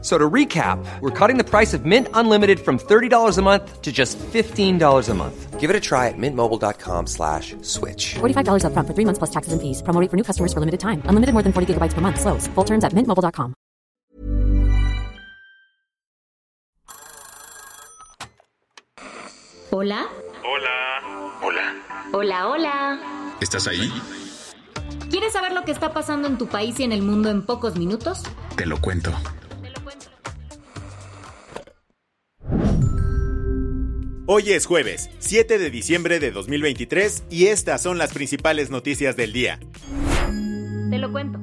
So to recap, we're cutting the price of Mint Unlimited from $30 a month to just $15 a month. Give it a try at mintmobile.com slash switch. $45 up front for three months plus taxes and fees. Promo rate for new customers for limited time. Unlimited more than 40 gigabytes per month. Slows. Full terms at mintmobile.com. Hola. Hola. Hola. Hola, hola. ¿Estás ahí? ¿Quieres saber lo que está pasando en tu país y en el mundo en pocos minutos? Te lo cuento. Hoy es jueves, 7 de diciembre de 2023 y estas son las principales noticias del día. Te lo cuento.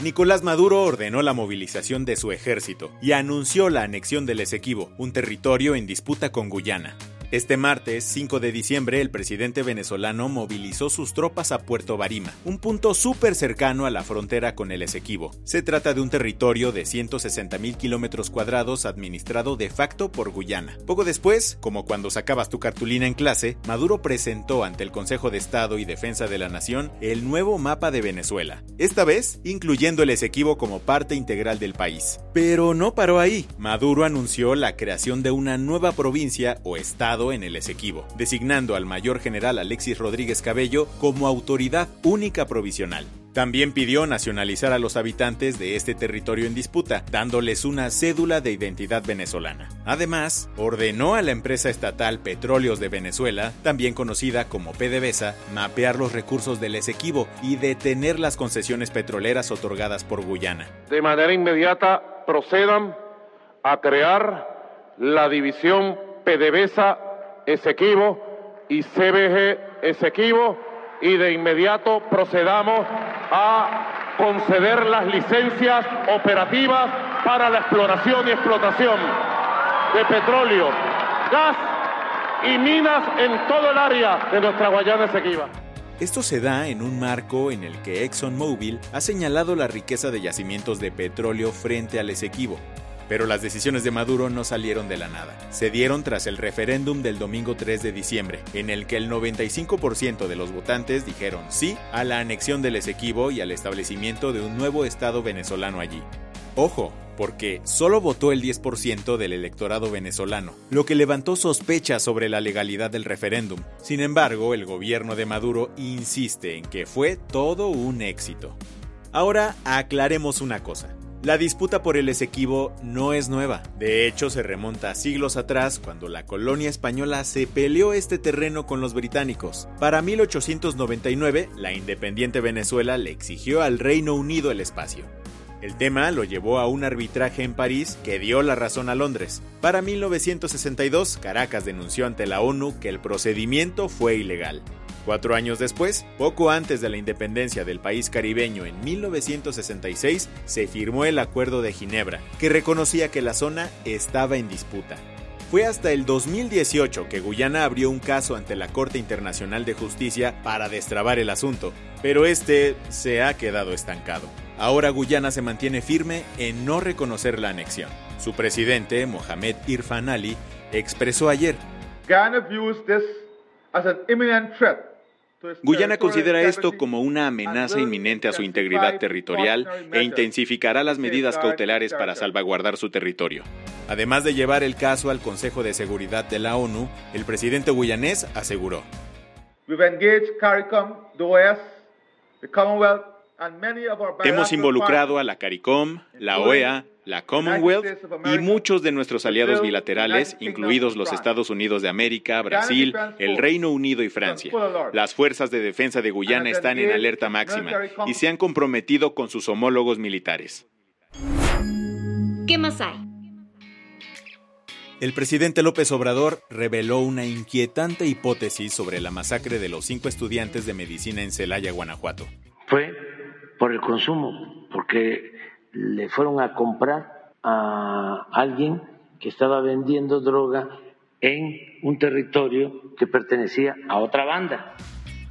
Nicolás Maduro ordenó la movilización de su ejército y anunció la anexión del Esequibo, un territorio en disputa con Guyana. Este martes, 5 de diciembre, el presidente venezolano movilizó sus tropas a Puerto Barima, un punto súper cercano a la frontera con el Esequibo. Se trata de un territorio de 160 mil kilómetros cuadrados administrado de facto por Guyana. Poco después, como cuando sacabas tu cartulina en clase, Maduro presentó ante el Consejo de Estado y Defensa de la Nación el nuevo mapa de Venezuela, esta vez incluyendo el Esequibo como parte integral del país. Pero no paró ahí. Maduro anunció la creación de una nueva provincia o estado en el Esequibo, designando al mayor general Alexis Rodríguez Cabello como autoridad única provisional. También pidió nacionalizar a los habitantes de este territorio en disputa, dándoles una cédula de identidad venezolana. Además, ordenó a la empresa estatal Petróleos de Venezuela, también conocida como PDVSA, mapear los recursos del Esequibo y detener las concesiones petroleras otorgadas por Guyana. De manera inmediata procedan a crear la división PDVSA Esequibo y CBG Esequibo y de inmediato procedamos a conceder las licencias operativas para la exploración y explotación de petróleo, gas y minas en todo el área de nuestra Guayana Esequiba. Esto se da en un marco en el que ExxonMobil ha señalado la riqueza de yacimientos de petróleo frente al Esequibo, pero las decisiones de Maduro no salieron de la nada. Se dieron tras el referéndum del domingo 3 de diciembre, en el que el 95% de los votantes dijeron sí a la anexión del Esequibo y al establecimiento de un nuevo Estado venezolano allí. Ojo, porque solo votó el 10% del electorado venezolano, lo que levantó sospechas sobre la legalidad del referéndum. Sin embargo, el gobierno de Maduro insiste en que fue todo un éxito. Ahora aclaremos una cosa. La disputa por el Esequibo no es nueva. De hecho, se remonta a siglos atrás cuando la colonia española se peleó este terreno con los británicos. Para 1899, la independiente Venezuela le exigió al Reino Unido el espacio. El tema lo llevó a un arbitraje en París que dio la razón a Londres. Para 1962, Caracas denunció ante la ONU que el procedimiento fue ilegal. Cuatro años después, poco antes de la independencia del país caribeño en 1966, se firmó el Acuerdo de Ginebra, que reconocía que la zona estaba en disputa. Fue hasta el 2018 que Guyana abrió un caso ante la Corte Internacional de Justicia para destrabar el asunto, pero este se ha quedado estancado. Ahora Guyana se mantiene firme en no reconocer la anexión. Su presidente, Mohamed Irfan Ali, expresó ayer, Guyana considera esto como una amenaza inminente a su integridad territorial e intensificará las medidas cautelares para salvaguardar su territorio. Además de llevar el caso al Consejo de Seguridad de la ONU, el presidente guyanés aseguró. Hemos involucrado a la CARICOM, la OEA, la Commonwealth y muchos de nuestros aliados bilaterales, incluidos los Estados Unidos de América, Brasil, el Reino Unido y Francia. Las fuerzas de defensa de Guyana están en alerta máxima y se han comprometido con sus homólogos militares. ¿Qué más hay? El presidente López Obrador reveló una inquietante hipótesis sobre la masacre de los cinco estudiantes de medicina en Celaya, Guanajuato. Fue por el consumo, porque le fueron a comprar a alguien que estaba vendiendo droga en un territorio que pertenecía a otra banda.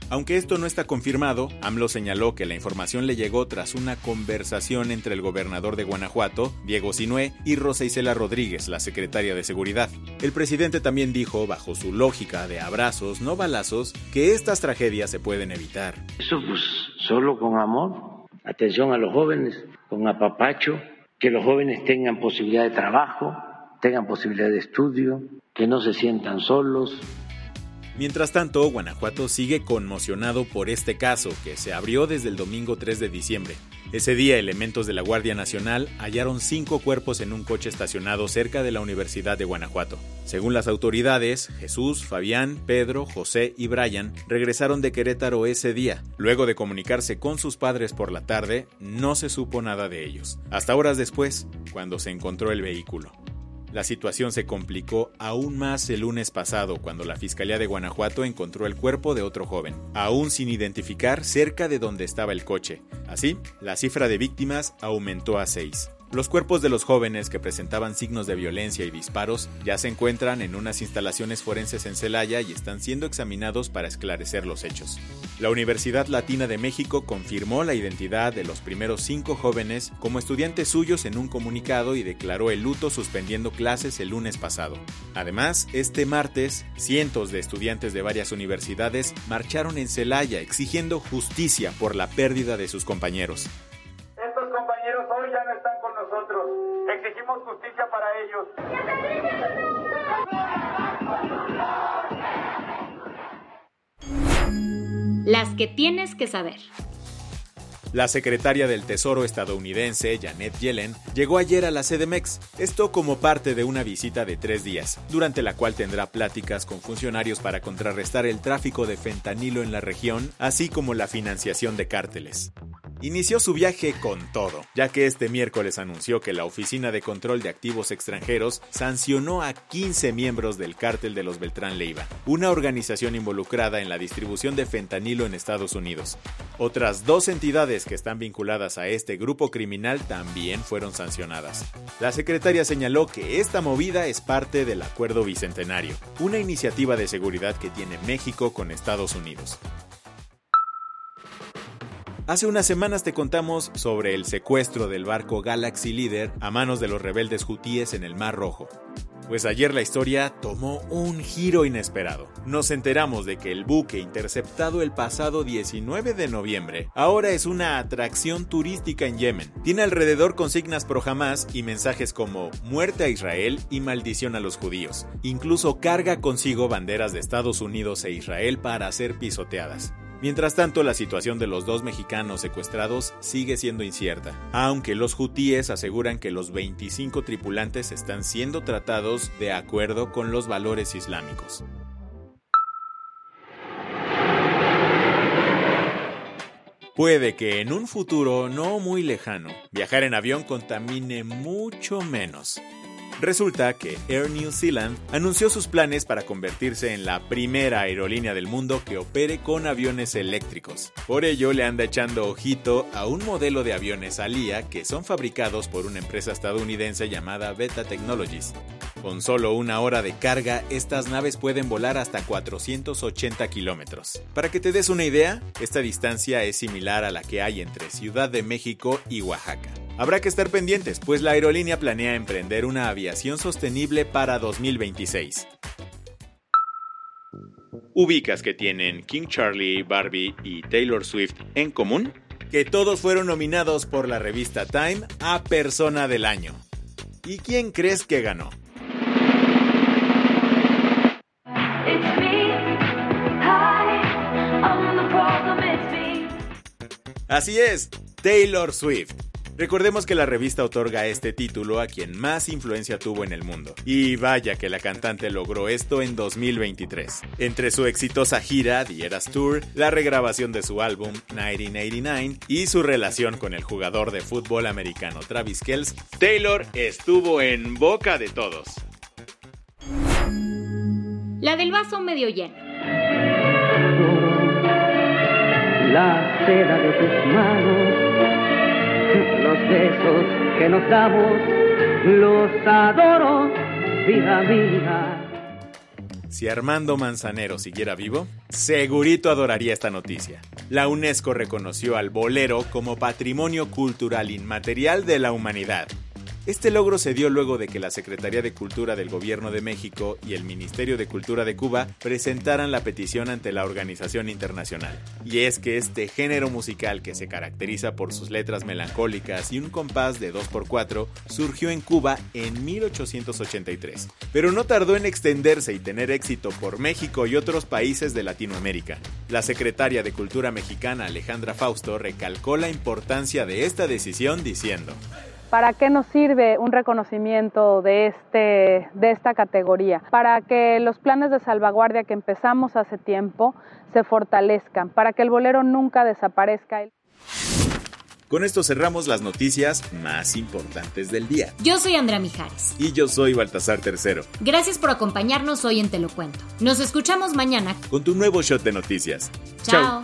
Aunque esto no está confirmado, AMLO señaló que la información le llegó tras una conversación entre el gobernador de Guanajuato, Diego Sinué, y Rosa Isela Rodríguez, la secretaria de Seguridad. El presidente también dijo, bajo su lógica de abrazos, no balazos, que estas tragedias se pueden evitar. Eso pues solo con amor, atención a los jóvenes, con apapacho, que los jóvenes tengan posibilidad de trabajo, tengan posibilidad de estudio, que no se sientan solos, Mientras tanto, Guanajuato sigue conmocionado por este caso, que se abrió desde el domingo 3 de diciembre. Ese día, elementos de la Guardia Nacional hallaron cinco cuerpos en un coche estacionado cerca de la Universidad de Guanajuato. Según las autoridades, Jesús, Fabián, Pedro, José y Brian regresaron de Querétaro ese día. Luego de comunicarse con sus padres por la tarde, no se supo nada de ellos. Hasta horas después, cuando se encontró el vehículo. La situación se complicó aún más el lunes pasado cuando la Fiscalía de Guanajuato encontró el cuerpo de otro joven, aún sin identificar cerca de donde estaba el coche. Así, la cifra de víctimas aumentó a seis. Los cuerpos de los jóvenes que presentaban signos de violencia y disparos ya se encuentran en unas instalaciones forenses en Celaya y están siendo examinados para esclarecer los hechos. La Universidad Latina de México confirmó la identidad de los primeros cinco jóvenes como estudiantes suyos en un comunicado y declaró el luto suspendiendo clases el lunes pasado. Además, este martes, cientos de estudiantes de varias universidades marcharon en Celaya exigiendo justicia por la pérdida de sus compañeros. Las que tienes que saber. La secretaria del Tesoro estadounidense, Janet Yellen, llegó ayer a la CDMEX, esto como parte de una visita de tres días, durante la cual tendrá pláticas con funcionarios para contrarrestar el tráfico de fentanilo en la región, así como la financiación de cárteles inició su viaje con todo, ya que este miércoles anunció que la Oficina de Control de Activos Extranjeros sancionó a 15 miembros del cártel de los Beltrán Leiva, una organización involucrada en la distribución de fentanilo en Estados Unidos. Otras dos entidades que están vinculadas a este grupo criminal también fueron sancionadas. La secretaria señaló que esta movida es parte del Acuerdo Bicentenario, una iniciativa de seguridad que tiene México con Estados Unidos. Hace unas semanas te contamos sobre el secuestro del barco Galaxy Leader a manos de los rebeldes hutíes en el Mar Rojo. Pues ayer la historia tomó un giro inesperado. Nos enteramos de que el buque interceptado el pasado 19 de noviembre ahora es una atracción turística en Yemen. Tiene alrededor consignas pro Hamas y mensajes como muerte a Israel y maldición a los judíos. Incluso carga consigo banderas de Estados Unidos e Israel para ser pisoteadas. Mientras tanto, la situación de los dos mexicanos secuestrados sigue siendo incierta, aunque los hutíes aseguran que los 25 tripulantes están siendo tratados de acuerdo con los valores islámicos. Puede que en un futuro no muy lejano, viajar en avión contamine mucho menos. Resulta que Air New Zealand anunció sus planes para convertirse en la primera aerolínea del mundo que opere con aviones eléctricos. Por ello le anda echando ojito a un modelo de aviones ALIA que son fabricados por una empresa estadounidense llamada Beta Technologies. Con solo una hora de carga, estas naves pueden volar hasta 480 kilómetros. Para que te des una idea, esta distancia es similar a la que hay entre Ciudad de México y Oaxaca. Habrá que estar pendientes, pues la aerolínea planea emprender una aviación sostenible para 2026. ¿Ubicas que tienen King Charlie, Barbie y Taylor Swift en común? Que todos fueron nominados por la revista Time a Persona del Año. ¿Y quién crees que ganó? Así es, Taylor Swift. Recordemos que la revista otorga este título a quien más influencia tuvo en el mundo. Y vaya que la cantante logró esto en 2023. Entre su exitosa gira, The Eras Tour, la regrabación de su álbum 1989 y su relación con el jugador de fútbol americano Travis Kelce, Taylor estuvo en boca de todos. La del vaso medio lleno. La seda de tus manos los besos que nos damos, los adoro, vida. Si Armando Manzanero siguiera vivo, segurito adoraría esta noticia. La UNESCO reconoció al bolero como patrimonio cultural inmaterial de la humanidad este logro se dio luego de que la Secretaría de Cultura del Gobierno de México y el Ministerio de Cultura de Cuba presentaran la petición ante la organización internacional. Y es que este género musical que se caracteriza por sus letras melancólicas y un compás de 2x4 surgió en Cuba en 1883, pero no tardó en extenderse y tener éxito por México y otros países de Latinoamérica. La secretaria de Cultura mexicana Alejandra Fausto recalcó la importancia de esta decisión diciendo, ¿Para qué nos sirve un reconocimiento de, este, de esta categoría? Para que los planes de salvaguardia que empezamos hace tiempo se fortalezcan, para que el bolero nunca desaparezca. Con esto cerramos las noticias más importantes del día. Yo soy Andrea Mijares. Y yo soy Baltasar Tercero. Gracias por acompañarnos hoy en Te lo Cuento. Nos escuchamos mañana con tu nuevo shot de noticias. Chao.